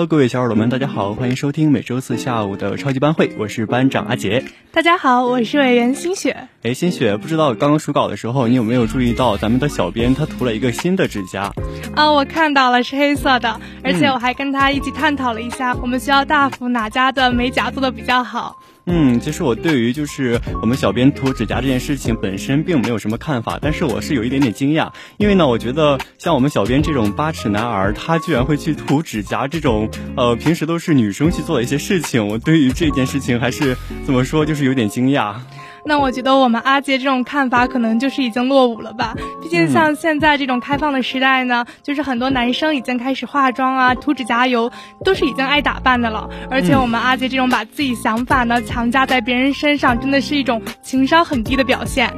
Hello，各位小耳朵们，大家好，欢迎收听每周四下午的超级班会，我是班长阿杰。大家好，我是委员新雪。哎，新雪，不知道刚刚数稿的时候，你有没有注意到咱们的小编他涂了一个新的指甲？啊，我看到了，是黑色的，而且我还跟他一起探讨了一下，我们学校大福哪家的美甲做的比较好。嗯，其实我对于就是我们小编涂指甲这件事情本身并没有什么看法，但是我是有一点点惊讶，因为呢，我觉得像我们小编这种八尺男儿，他居然会去涂指甲这种，呃，平时都是女生去做的一些事情，我对于这件事情还是怎么说，就是有点惊讶。那我觉得我们阿杰这种看法可能就是已经落伍了吧？毕竟像现在这种开放的时代呢，就是很多男生已经开始化妆啊、涂指甲油，都是已经爱打扮的了。而且我们阿杰这种把自己想法呢强加在别人身上，真的是一种情商很低的表现。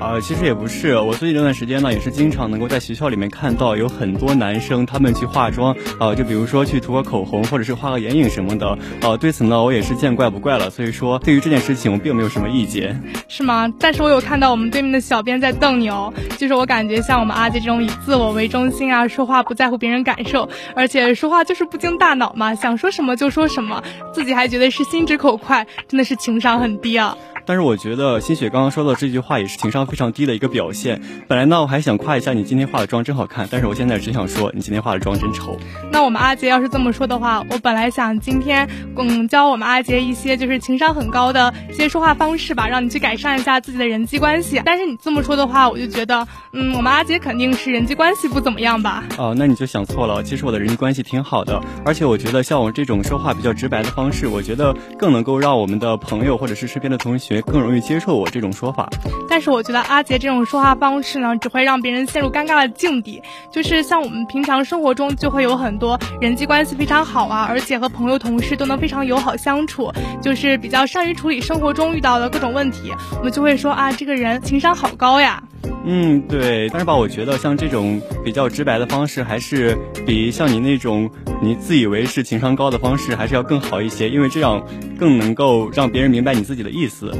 啊，其实也不是，我最近这段时间呢，也是经常能够在学校里面看到有很多男生他们去化妆，啊，就比如说去涂个口红或者是画个眼影什么的，呃，对此呢，我也是见怪不怪了。所以说，对于这件事情，我并没有什么意见。是吗？但是我有看到我们对面的小编在瞪你哦，就是我感觉像我们阿杰这种以自我为中心啊，说话不在乎别人感受，而且说话就是不经大脑嘛，想说什么就说什么，自己还觉得是心直口快，真的是情商很低啊。但是我觉得新雪刚刚说的这句话也是情商非常低的一个表现。本来呢，我还想夸一下你今天化的妆真好看，但是我现在只想说你今天化的妆真丑。那我们阿杰要是这么说的话，我本来想今天嗯教我们阿杰一些就是情商很高的一些说话方式吧，让你去改善一下自己的人际关系。但是你这么说的话，我就觉得嗯我们阿杰肯定是人际关系不怎么样吧？哦，那你就想错了。其实我的人际关系挺好的，而且我觉得像我这种说话比较直白的方式，我觉得更能够让我们的朋友或者是身边的同学更容易接受。我这种说法，但是我觉得阿杰这种说话方式呢，只会让别人陷入尴尬的境地。就是像我们平常生活中就会有很多人际关系非常好啊，而且和朋友、同事都能非常友好相处，就是比较善于处理生活中遇到的各种问题。我们就会说啊，这个人情商好高呀。嗯，对。但是吧，我觉得像这种比较直白的方式，还是比像你那种你自以为是情商高的方式，还是要更好一些，因为这样更能够让别人明白你自己的意思。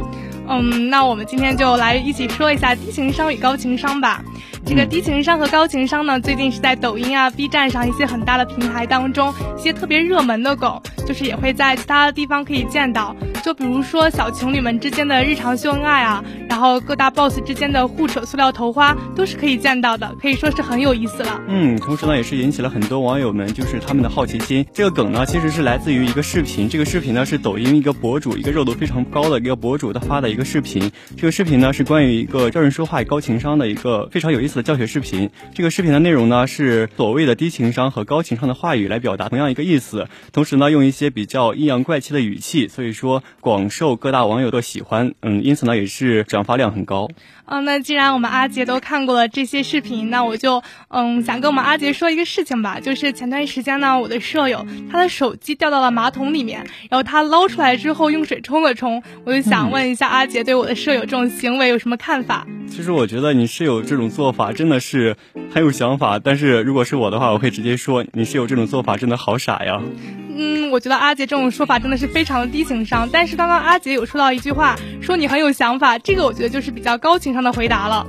嗯，那我们今天就来一起说一下低情商与高情商吧。这个低情商和高情商呢，最近是在抖音啊、B 站上一些很大的平台当中，一些特别热门的梗，就是也会在其他的地方可以见到。就比如说小情侣们之间的日常秀恩爱啊，然后各大 boss 之间的互扯塑料头花，都是可以见到的，可以说是很有意思了。嗯，同时呢，也是引起了很多网友们就是他们的好奇心。这个梗呢，其实是来自于一个视频，这个视频呢是抖音一个博主，一个热度非常高的一个博主他发的一个视频。这个视频呢是关于一个教人说话高情商的一个非常有意思的教学视频。这个视频的内容呢是所谓的低情商和高情商的话语来表达同样一个意思，同时呢用一些比较阴阳怪气的语气，所以说广受各大网友的喜欢。嗯，因此呢也是转发量很高。嗯，那既然我们阿杰都看过了这些视频，那我就嗯想跟我们阿杰说一个事情吧，就是前段时间呢，我的舍友他的手机掉到了马桶里面，然后他捞出来之后用水冲了冲，我就想问一下阿杰对我的舍友这种行为有什么看法？其实我觉得你室友这种做法真的是很有想法，但是如果是我的话，我会直接说你室友这种做法真的好傻呀。嗯，我觉得阿杰这种说法真的是非常的低情商，但是刚刚阿杰有说到一句话，说你很有想法，这个我觉得就是比较高情商的回答了。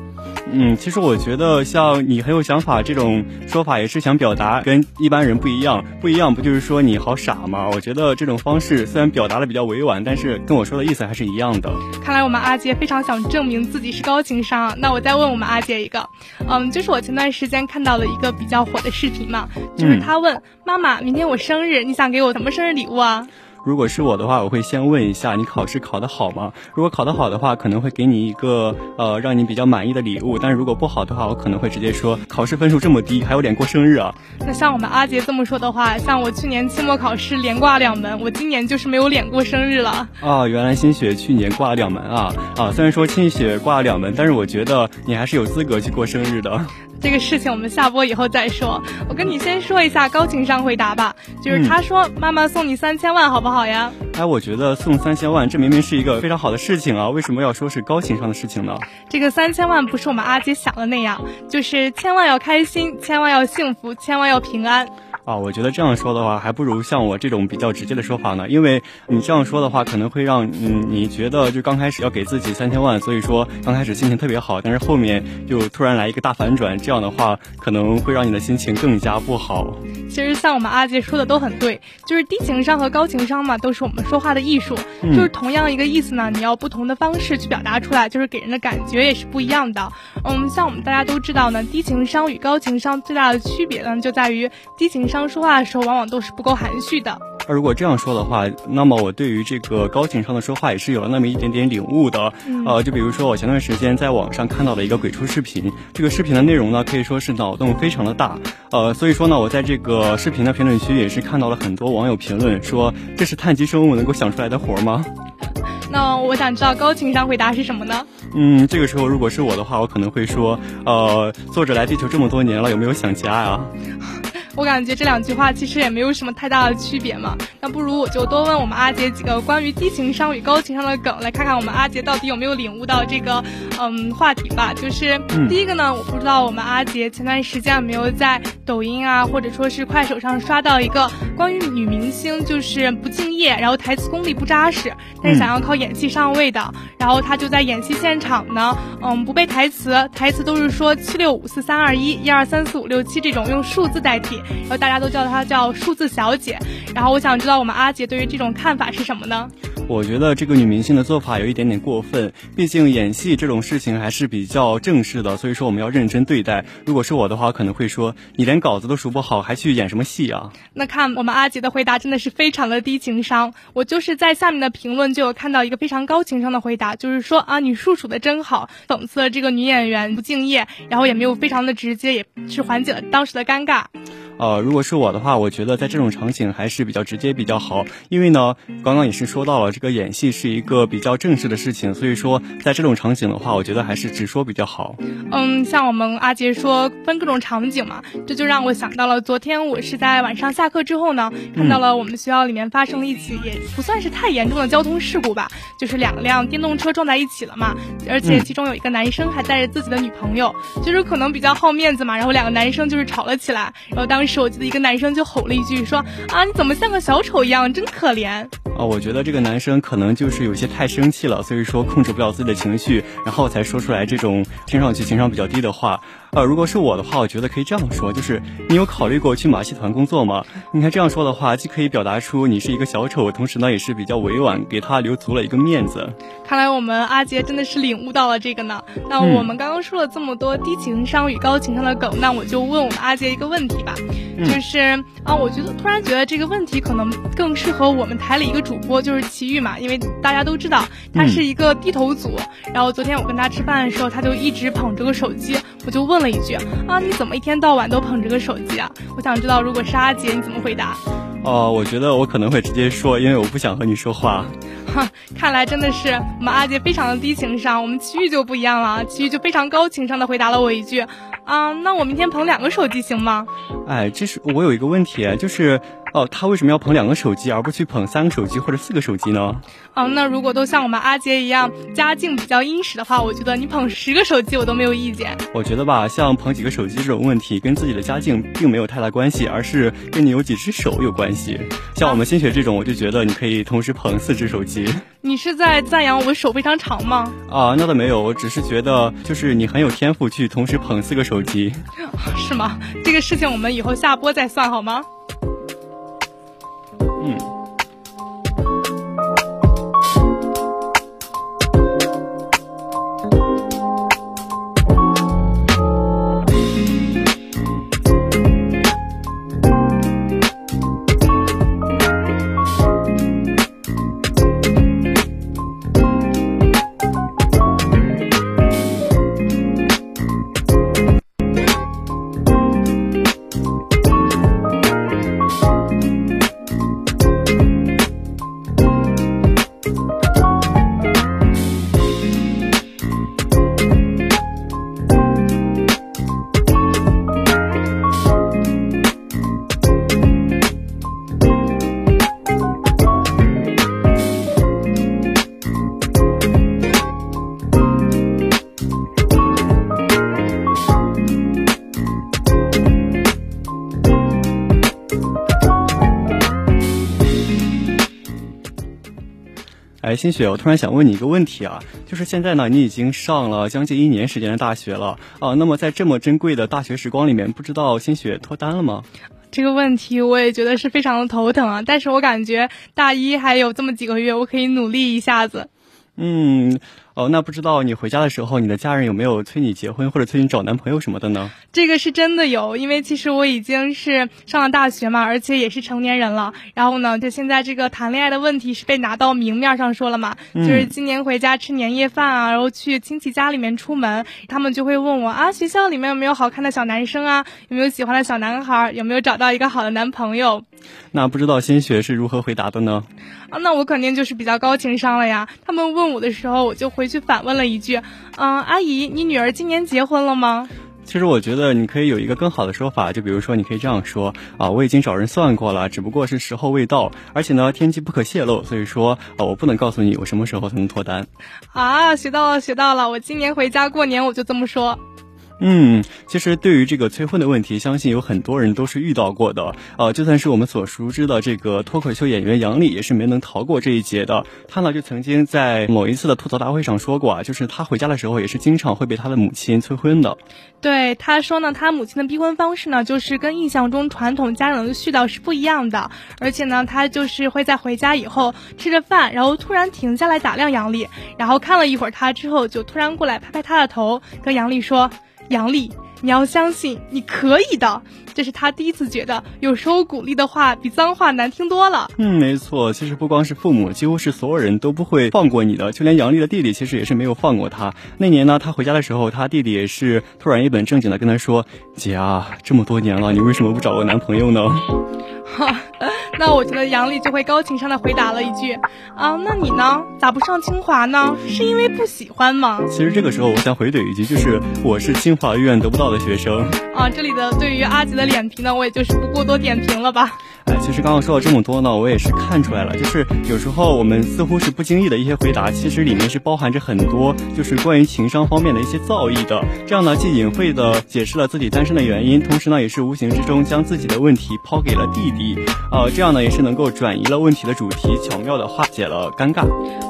嗯，其实我觉得像你很有想法这种说法，也是想表达跟一般人不一样。不一样不就是说你好傻吗？我觉得这种方式虽然表达的比较委婉，但是跟我说的意思还是一样的。看来我们阿杰非常想证明自己是高情商。那我再问我们阿杰一个，嗯，就是我前段时间看到了一个比较火的视频嘛，就是他问妈妈，明天我生日，你想给我什么生日礼物啊？如果是我的话，我会先问一下你考试考得好吗？如果考得好的话，可能会给你一个呃让你比较满意的礼物；但是如果不好的话，我可能会直接说考试分数这么低，还有脸过生日啊？那像我们阿杰这么说的话，像我去年期末考试连挂两门，我今年就是没有脸过生日了。啊，原来新雪去年挂了两门啊啊！虽然说新雪挂了两门，但是我觉得你还是有资格去过生日的。这个事情我们下播以后再说。我跟你先说一下高情商回答吧，就是他说妈妈送你三千万好不好呀？哎，我觉得送三千万，这明明是一个非常好的事情啊，为什么要说是高情商的事情呢？这个三千万不是我们阿杰想的那样，就是千万要开心，千万要幸福，千万要平安。啊，我觉得这样说的话，还不如像我这种比较直接的说法呢。因为你这样说的话，可能会让嗯你觉得就刚开始要给自己三千万，所以说刚开始心情特别好，但是后面就突然来一个大反转，这样的话可能会让你的心情更加不好。其实像我们阿杰说的都很对，就是低情商和高情商嘛，都是我们说话的艺术，就是同样一个意思呢，你要不同的方式去表达出来，就是给人的感觉也是不一样的。嗯，像我们大家都知道呢，低情商与高情商最大的区别呢，就在于低情商说话的时候往往都是不够含蓄的。那如果这样说的话，那么我对于这个高情商的说话也是有了那么一点点领悟的。呃，就比如说我前段时间在网上看到了一个鬼畜视频，这个视频的内容呢可以说是脑洞非常的大。呃，所以说呢，我在这个视频的评论区也是看到了很多网友评论说，这是碳基生物能够想出来的活吗？那我想知道高情商回答是什么呢？嗯，这个时候如果是我的话，我可能会说，呃，作者来地球这么多年了，有没有想家呀？我感觉这两句话其实也没有什么太大的区别嘛。那不如我就多问我们阿杰几个关于低情商与高情商的梗，来看看我们阿杰到底有没有领悟到这个嗯话题吧。就是第一个呢，我不知道我们阿杰前段时间有没有在抖音啊，或者说是快手上刷到一个关于女明星就是不敬业，然后台词功力不扎实，但是想要靠演戏上位的，然后他就在演戏现场呢，嗯，不背台词，台词都是说七六五四三二一，一二三四五六七这种用数字代替。然后大家都叫她叫数字小姐，然后我想知道我们阿杰对于这种看法是什么呢？我觉得这个女明星的做法有一点点过分，毕竟演戏这种事情还是比较正式的，所以说我们要认真对待。如果是我的话，可能会说你连稿子都熟不好，还去演什么戏啊？那看我们阿杰的回答真的是非常的低情商。我就是在下面的评论就有看到一个非常高情商的回答，就是说啊，你数数的真好，讽刺了这个女演员不敬业，然后也没有非常的直接，也是缓解了当时的尴尬。呃，如果是我的话，我觉得在这种场景还是比较直接比较好，因为呢，刚刚也是说到了这个演戏是一个比较正式的事情，所以说在这种场景的话，我觉得还是直说比较好。嗯，像我们阿杰说分各种场景嘛，这就让我想到了昨天我是在晚上下课之后呢，看到了我们学校里面发生了一起也不算是太严重的交通事故吧，就是两辆电动车撞在一起了嘛，而且其中有一个男生还带着自己的女朋友，就是可能比较好面子嘛，然后两个男生就是吵了起来，然后当时。手机的一个男生就吼了一句，说啊，你怎么像个小丑一样，真可怜。啊，我觉得这个男生可能就是有些太生气了，所以说控制不了自己的情绪，然后才说出来这种听上去情商比较低的话。呃，如果是我的话，我觉得可以这样说，就是你有考虑过去马戏团工作吗？你看这样说的话，既可以表达出你是一个小丑，同时呢也是比较委婉，给他留足了一个面子。看来我们阿杰真的是领悟到了这个呢。那我们刚刚说了这么多低情商与高情商的梗，那我就问我们阿杰一个问题吧，就是啊，我觉得突然觉得这个问题可能更适合我们台里一个主播，就是齐豫嘛，因为大家都知道他是一个低头族。然后昨天我跟他吃饭的时候，他就一直捧着个手机，我就问。了一句啊，你怎么一天到晚都捧着个手机啊？我想知道，如果是阿杰，你怎么回答？哦，我觉得我可能会直接说，因为我不想和你说话。哈，看来真的是我们阿杰非常的低情商，我们奇遇就不一样了，奇遇就非常高情商的回答了我一句啊，那我明天捧两个手机行吗？哎，这是我有一个问题，就是。哦，他为什么要捧两个手机，而不去捧三个手机或者四个手机呢？哦，那如果都像我们阿杰一样，家境比较殷实的话，我觉得你捧十个手机我都没有意见。我觉得吧，像捧几个手机这种问题，跟自己的家境并没有太大关系，而是跟你有几只手有关系。像我们新雪这种，我就觉得你可以同时捧四只手机。你是在赞扬我手非常长吗？啊，那倒没有，我只是觉得就是你很有天赋去同时捧四个手机。是吗？这个事情我们以后下播再算好吗？嗯。新雪，我突然想问你一个问题啊，就是现在呢，你已经上了将近一年时间的大学了啊，那么在这么珍贵的大学时光里面，不知道新雪脱单了吗？这个问题我也觉得是非常的头疼啊，但是我感觉大一还有这么几个月，我可以努力一下子。嗯。哦，那不知道你回家的时候，你的家人有没有催你结婚或者催你找男朋友什么的呢？这个是真的有，因为其实我已经是上了大学嘛，而且也是成年人了。然后呢，就现在这个谈恋爱的问题是被拿到明面上说了嘛，就是今年回家吃年夜饭啊，然后去亲戚家里面出门，他们就会问我啊，学校里面有没有好看的小男生啊，有没有喜欢的小男孩，有没有找到一个好的男朋友？那不知道新学是如何回答的呢？啊，那我肯定就是比较高情商了呀。他们问我的时候，我就回去反问了一句：“嗯，阿姨，你女儿今年结婚了吗？”其实我觉得你可以有一个更好的说法，就比如说你可以这样说：“啊，我已经找人算过了，只不过是时候未到，而且呢，天机不可泄露，所以说啊，我不能告诉你我什么时候才能脱单。”啊，学到了，学到了！我今年回家过年我就这么说。嗯，其实对于这个催婚的问题，相信有很多人都是遇到过的。呃，就算是我们所熟知的这个脱口秀演员杨笠，也是没能逃过这一劫的。他呢，就曾经在某一次的吐槽大会上说过啊，就是他回家的时候也是经常会被他的母亲催婚的。对，他说呢，他母亲的逼婚方式呢，就是跟印象中传统家长的絮叨是不一样的。而且呢，他就是会在回家以后吃着饭，然后突然停下来打量杨笠，然后看了一会儿他之后，就突然过来拍拍他的头，跟杨笠说。杨丽，你要相信你可以的。这是他第一次觉得，有时候鼓励的话比脏话难听多了。嗯，没错，其实不光是父母，几乎是所有人都不会放过你的。就连杨丽的弟弟，其实也是没有放过他。那年呢，他回家的时候，他弟弟也是突然一本正经的跟他说：“姐啊，这么多年了，你为什么不找个男朋友呢？”哈，那我觉得杨丽就会高情商的回答了一句：“啊，那你呢？咋不上清华呢？是因为不喜欢吗？”其实这个时候，我想回怼一句，就是我是清华医院得不到的学生。啊，这里的对于阿吉的脸皮呢，我也就是不过多点评了吧。哎，其实刚刚说了这么多呢，我也是看出来了，就是有时候我们似乎是不经意的一些回答，其实里面是包含着很多就是关于情商方面的一些造诣的。这样呢，既隐晦的解释了自己单身的原因，同时呢，也是无形之中将自己的问题抛给了弟弟。呃，这样呢，也是能够转移了问题的主题，巧妙的化解了尴尬。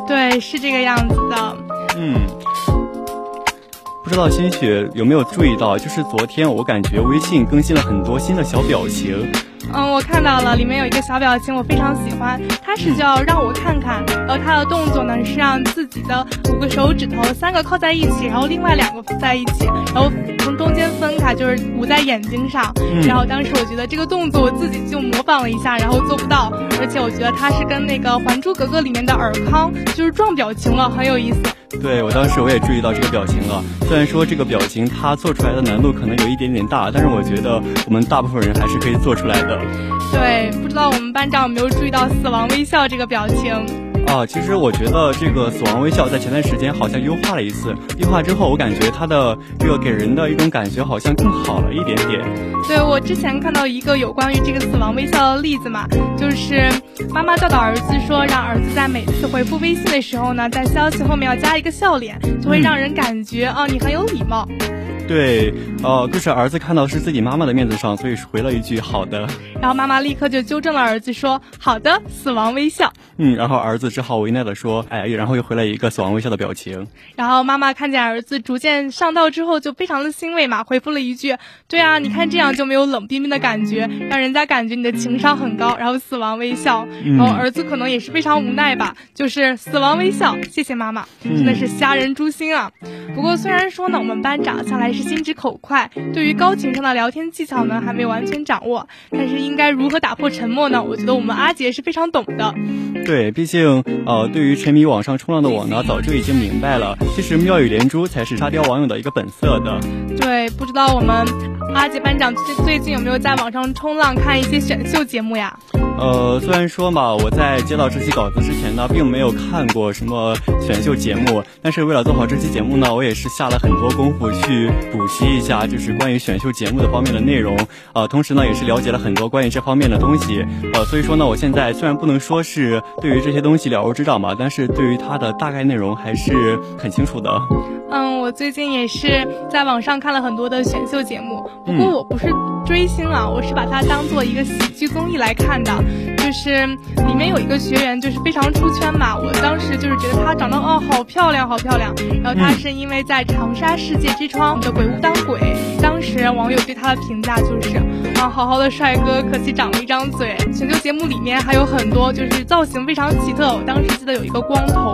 对，是这个样子的。嗯，不知道新雪有没有注意到，就是昨天我感觉微信更新了很多新的小表情。嗯，我看到了，里面有一个小表情，我非常喜欢。它是叫让我看看，然后它的动作呢是让自己的五个手指头三个靠在一起，然后另外两个在一起，然后从中间分开，就是捂在眼睛上。然后当时我觉得这个动作我自己就模仿了一下，然后做不到，而且我觉得它是跟那个《还珠格格》里面的尔康就是撞表情了，很有意思。对我当时我也注意到这个表情了，虽然说这个表情它做出来的难度可能有一点点大，但是我觉得我们大部分人还是可以做出来的。对，不知道我们班长有没有注意到死亡微笑这个表情？啊，其实我觉得这个死亡微笑在前段时间好像优化了一次，优化之后我感觉它的这个给人的一种感觉好像更好了一点点。对我之前看到一个有关于这个死亡微笑的例子嘛，就是妈妈教导儿子说，让儿子在每次回复微信的时候呢，在消息后面要加一个笑脸，就会让人感觉啊你很有礼貌。对，呃，就是儿子看到是自己妈妈的面子上，所以回了一句好的。然后妈妈立刻就纠正了儿子说好的，死亡微笑。嗯，然后儿子只好无奈的说，哎，然后又回了一个死亡微笑的表情。然后妈妈看见儿子逐渐上道之后，就非常的欣慰嘛，回复了一句，对啊，你看这样就没有冷冰冰的感觉，让人家感觉你的情商很高。然后死亡微笑，然后儿子可能也是非常无奈吧，就是死亡微笑，谢谢妈妈，真的是虾仁诛心啊。不过虽然说呢，我们班长向来是心直口快，对于高情商的聊天技巧呢，还没完全掌握，但是应该如何打破沉默呢？我觉得我们阿杰是非常懂的。对，毕竟呃，对于沉迷网上冲浪的我呢，早就已经明白了，其实妙语连珠才是沙雕网友的一个本色的。对，不知道我们阿杰班长最最近有没有在网上冲浪看一些选秀节目呀？呃，虽然说嘛，我在接到这期稿子之前呢，并没有看过什么选秀节目，但是为了做好这期节目呢，我也是下了很多功夫去补习一下，就是关于选秀节目的方面的内容。呃，同时呢，也是了解了很多关于这方面的东西。呃，所以说呢，我现在虽然不能说是对于这些东西了如指掌吧，但是对于它的大概内容还是很清楚的。嗯，我最近也是在网上看了很多的选秀节目，不过我不是追星啊，我是把它当做一个喜剧综艺来看的。就是里面有一个学员，就是非常出圈嘛。我当时就是觉得她长得哦，好漂亮，好漂亮。然后她是因为在长沙世界之窗的鬼屋当鬼，当时网友对她的评价就是啊，好好的帅哥，可惜长了一张嘴。选秀节目里面还有很多就是造型非常奇特，我当时记得有一个光头，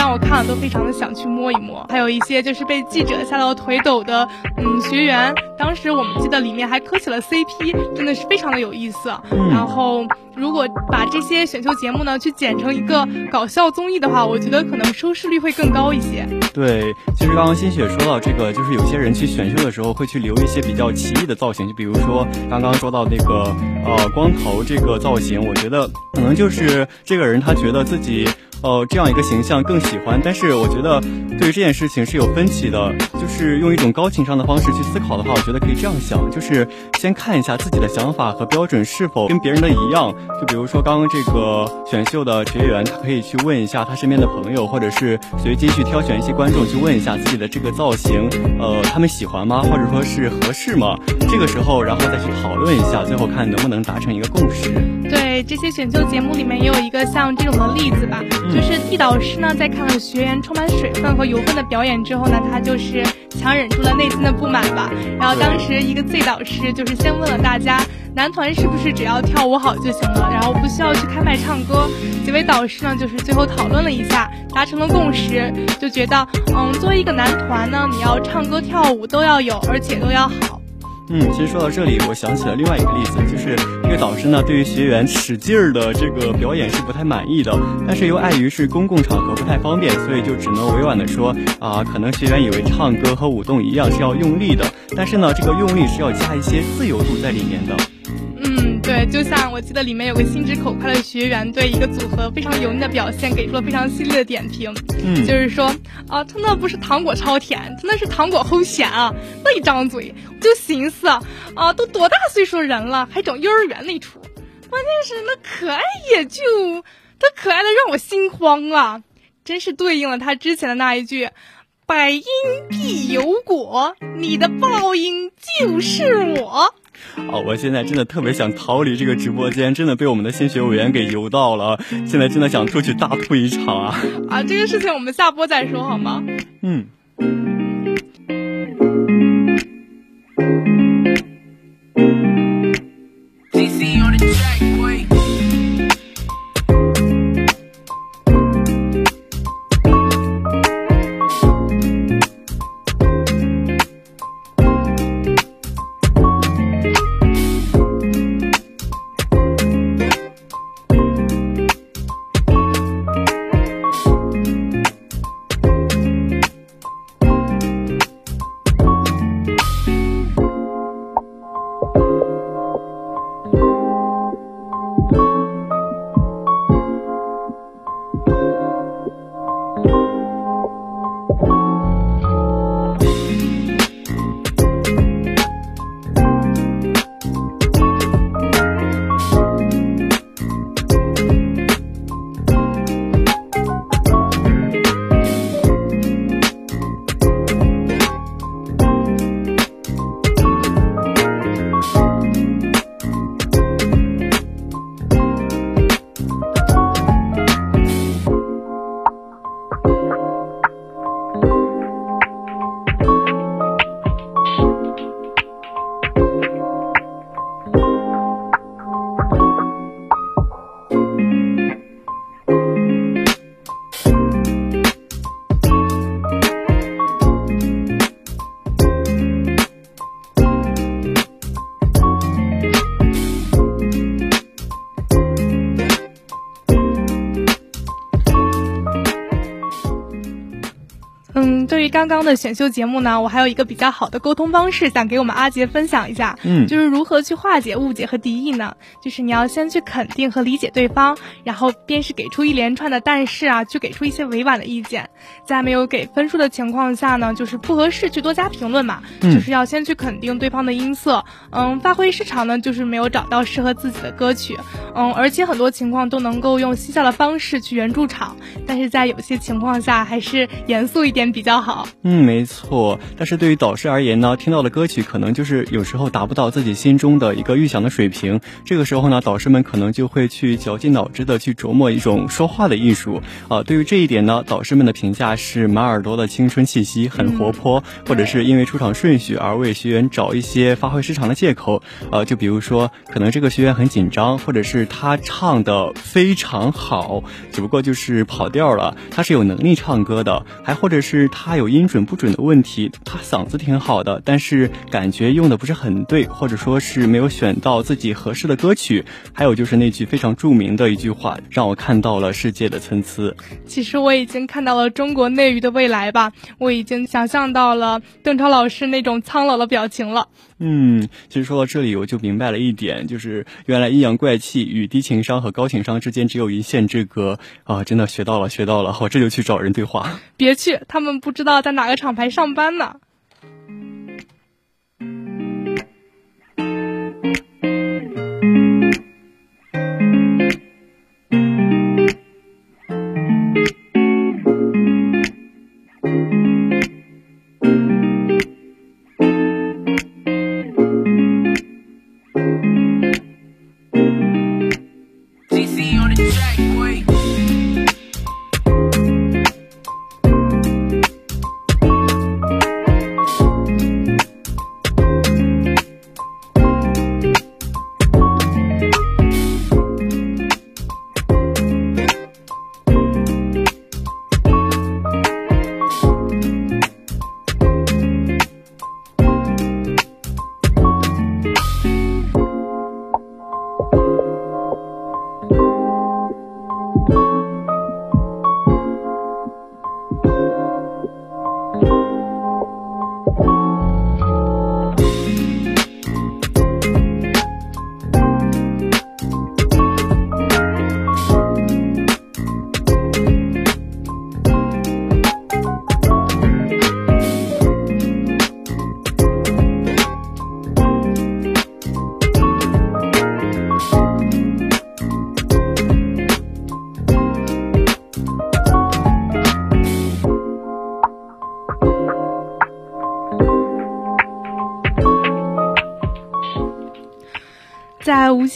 让我看了都非常的想去摸一摸。还有一些就是被记者吓到腿抖的嗯学员，当时我们记得里面还磕起了 CP，真的是非常的有意思。然后。如果把这些选秀节目呢，去剪成一个搞笑综艺的话，我觉得可能收视率会更高一些。对，其实刚刚新雪说到这个，就是有些人去选秀的时候会去留一些比较奇异的造型，就比如说刚刚说到那个呃光头这个造型，我觉得可能就是这个人他觉得自己。呃，这样一个形象更喜欢，但是我觉得对于这件事情是有分歧的。就是用一种高情商的方式去思考的话，我觉得可以这样想：就是先看一下自己的想法和标准是否跟别人的一样。就比如说刚刚这个选秀的学员，他可以去问一下他身边的朋友，或者是随机去挑选一些观众去问一下自己的这个造型，呃，他们喜欢吗？或者说是合适吗？这个时候，然后再去讨论一下，最后看能不能达成一个共识。对，这些选秀节目里面也有一个像这种的例子吧。就是 D 导师呢，在看了学员充满水分和油分的表演之后呢，他就是强忍住了内心的不满吧。然后当时一个 Z 导师就是先问了大家，男团是不是只要跳舞好就行了，然后不需要去开麦唱歌？几位导师呢，就是最后讨论了一下，达成了共识，就觉得，嗯，作为一个男团呢，你要唱歌跳舞都要有，而且都要好。嗯，其实说到这里，我想起了另外一个例子，就是这个导师呢，对于学员使劲儿的这个表演是不太满意的，但是又碍于是公共场合不太方便，所以就只能委婉的说啊，可能学员以为唱歌和舞动一样是要用力的，但是呢，这个用力是要加一些自由度在里面的。对，就像我记得里面有个心直口快的学员，对一个组合非常油腻的表现给出了非常犀利的点评。嗯，就是说啊，他那不是糖果超甜，他那是糖果齁咸啊！那一张嘴，我就寻思啊，都多大岁数人了，还整幼儿园那出？关键是那可爱也就，他可爱的让我心慌啊！真是对应了他之前的那一句：“百因必有果，你的报应就是我。”哦，我现在真的特别想逃离这个直播间，真的被我们的新学委员给游到了，现在真的想出去大吐一场啊！啊，这个事情我们下播再说好吗？嗯。刚刚的选秀节目呢，我还有一个比较好的沟通方式，想给我们阿杰分享一下。嗯，就是如何去化解误解和敌意呢？就是你要先去肯定和理解对方，然后便是给出一连串的但是啊，去给出一些委婉的意见。在没有给分数的情况下呢，就是不合适去多加评论嘛。嗯，就是要先去肯定对方的音色。嗯，发挥失常呢，就是没有找到适合自己的歌曲。嗯，而且很多情况都能够用嬉笑的方式去圆住场，但是在有些情况下还是严肃一点比较好。嗯，没错。但是对于导师而言呢，听到的歌曲可能就是有时候达不到自己心中的一个预想的水平。这个时候呢，导师们可能就会去绞尽脑汁的去琢磨一种说话的艺术。啊，对于这一点呢，导师们的评价是满耳朵的青春气息，很活泼，或者是因为出场顺序而为学员找一些发挥失常的借口。呃，就比如说，可能这个学员很紧张，或者是他唱的非常好，只不过就是跑调了。他是有能力唱歌的，还或者是他有音准不准的问题。他嗓子挺好的，但是感觉用的不是很对，或者说是没有选到自己合适的歌曲。还有就是那句非常著名的一句话，让我看到了世界的参差。其实我已经看到了中国内娱的未来吧，我已经想象到了邓超老师那种苍老的表情了。嗯，其实说到这里，我就明白了一点，就是原来阴阳怪气与低情商和高情商之间只有一线之隔啊！真的学到了，学到了，我这就去找人对话。别去，他们不知道在哪个厂牌上班呢。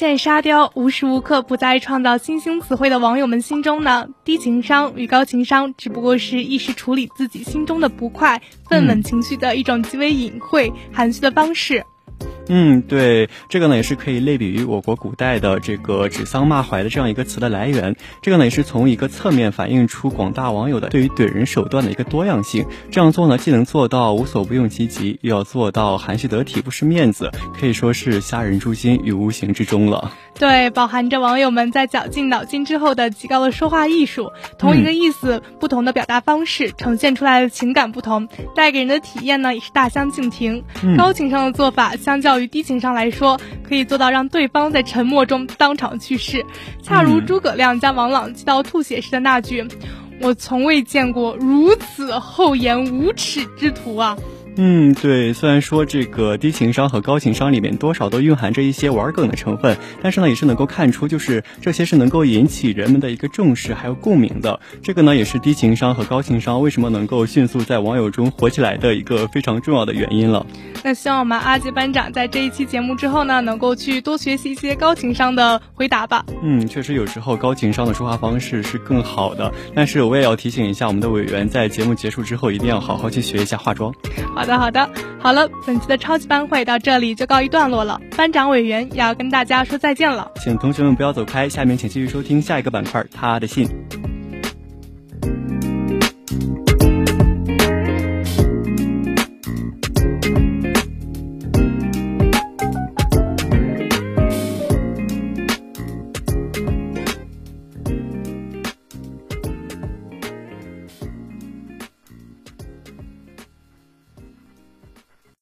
在沙雕、无时无刻不在创造新兴词汇的网友们心中呢，低情商与高情商只不过是一时处理自己心中的不快、愤懑情绪的一种极为隐晦、含蓄的方式。嗯，对，这个呢也是可以类比于我国古代的这个指桑骂槐的这样一个词的来源。这个呢也是从一个侧面反映出广大网友的对于怼人手段的一个多样性。这样做呢，既能做到无所不用其极，又要做到含蓄得体，不失面子，可以说是杀人诛心于无形之中了。对，饱含着网友们在绞尽脑筋之后的极高的说话艺术。同一个意思，不同的表达方式，呈现出来的情感不同，带给人的体验呢也是大相径庭。高情商的做法，相较于低情商来说，可以做到让对方在沉默中当场去世，恰如诸葛亮将王朗气到吐血时的那句：“我从未见过如此厚颜无耻之徒啊！”嗯，对，虽然说这个低情商和高情商里面多少都蕴含着一些玩梗的成分，但是呢，也是能够看出，就是这些是能够引起人们的一个重视还有共鸣的。这个呢，也是低情商和高情商为什么能够迅速在网友中火起来的一个非常重要的原因了。那希望我们阿杰班长在这一期节目之后呢，能够去多学习一些高情商的回答吧。嗯，确实有时候高情商的说话方式是更好的，但是我也要提醒一下我们的委员，在节目结束之后一定要好好去学一下化妆。好的，好的，好了，本期的超级班会到这里就告一段落了。班长委员也要跟大家说再见了，请同学们不要走开，下面请继续收听下一个板块，他的信。